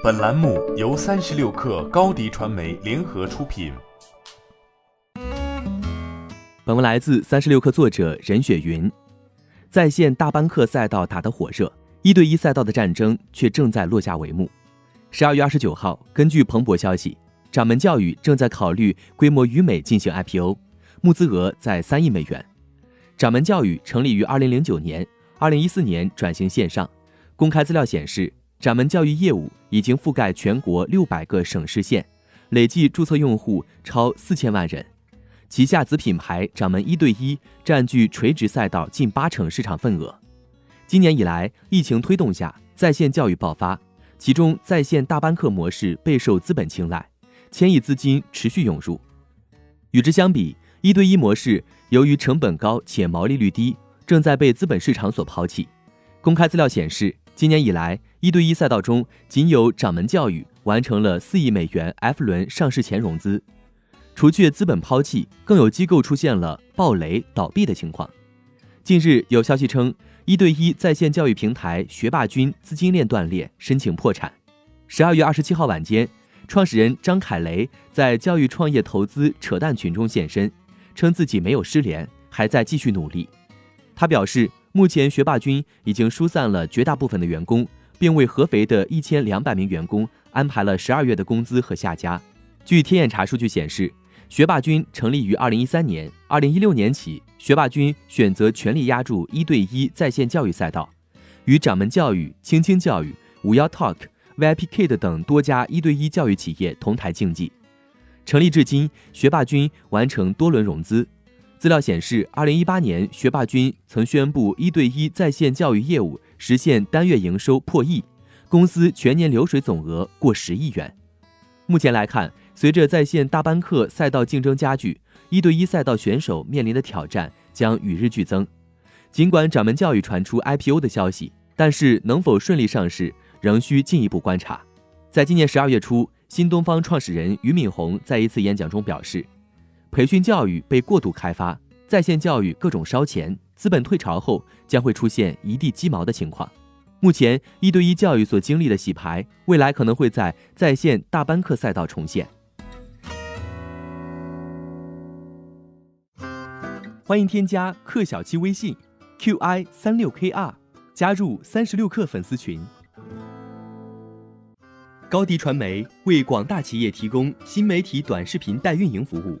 本栏目由三十六氪高低传媒联合出品。本文来自三十六氪作者任雪云。在线大班课赛道打得火热，一对一赛道的战争却正在落下帷幕。十二月二十九号，根据彭博消息，掌门教育正在考虑规模与美进行 IPO，募资额在三亿美元。掌门教育成立于二零零九年，二零一四年转型线上。公开资料显示。掌门教育业务已经覆盖全国六百个省市县，累计注册用户超四千万人。旗下子品牌掌门一对一占据垂直赛道近八成市场份额。今年以来，疫情推动下，在线教育爆发，其中在线大班课模式备受资本青睐，千亿资金持续涌入。与之相比，一对一模式由于成本高且毛利率低，正在被资本市场所抛弃。公开资料显示。今年以来，一对一赛道中仅有掌门教育完成了四亿美元 F 轮上市前融资。除却资本抛弃，更有机构出现了暴雷倒闭的情况。近日有消息称，一对一在线教育平台学霸君资金链断裂，申请破产。十二月二十七号晚间，创始人张凯雷在教育创业投资扯淡群中现身，称自己没有失联，还在继续努力。他表示。目前，学霸君已经疏散了绝大部分的员工，并为合肥的一千两百名员工安排了十二月的工资和下家。据天眼查数据显示，学霸君成立于二零一三年，二零一六年起，学霸君选择全力压住一对一在线教育赛道，与掌门教育、青青教育、五幺 Talk、VIP Kid 等多家一对一教育企业同台竞技。成立至今，学霸君完成多轮融资。资料显示，二零一八年，学霸君曾宣布一对一在线教育业务实现单月营收破亿，公司全年流水总额过十亿元。目前来看，随着在线大班课赛道竞争加剧，一对一赛道选手面临的挑战将与日俱增。尽管掌门教育传出 IPO 的消息，但是能否顺利上市仍需进一步观察。在今年十二月初，新东方创始人俞敏洪在一次演讲中表示。培训教育被过度开发，在线教育各种烧钱，资本退潮后将会出现一地鸡毛的情况。目前一对一教育所经历的洗牌，未来可能会在在线大班课赛道重现。欢迎添加克小七微信，qi 三六 kr，加入三十六氪粉丝群。高迪传媒为广大企业提供新媒体短视频代运营服务。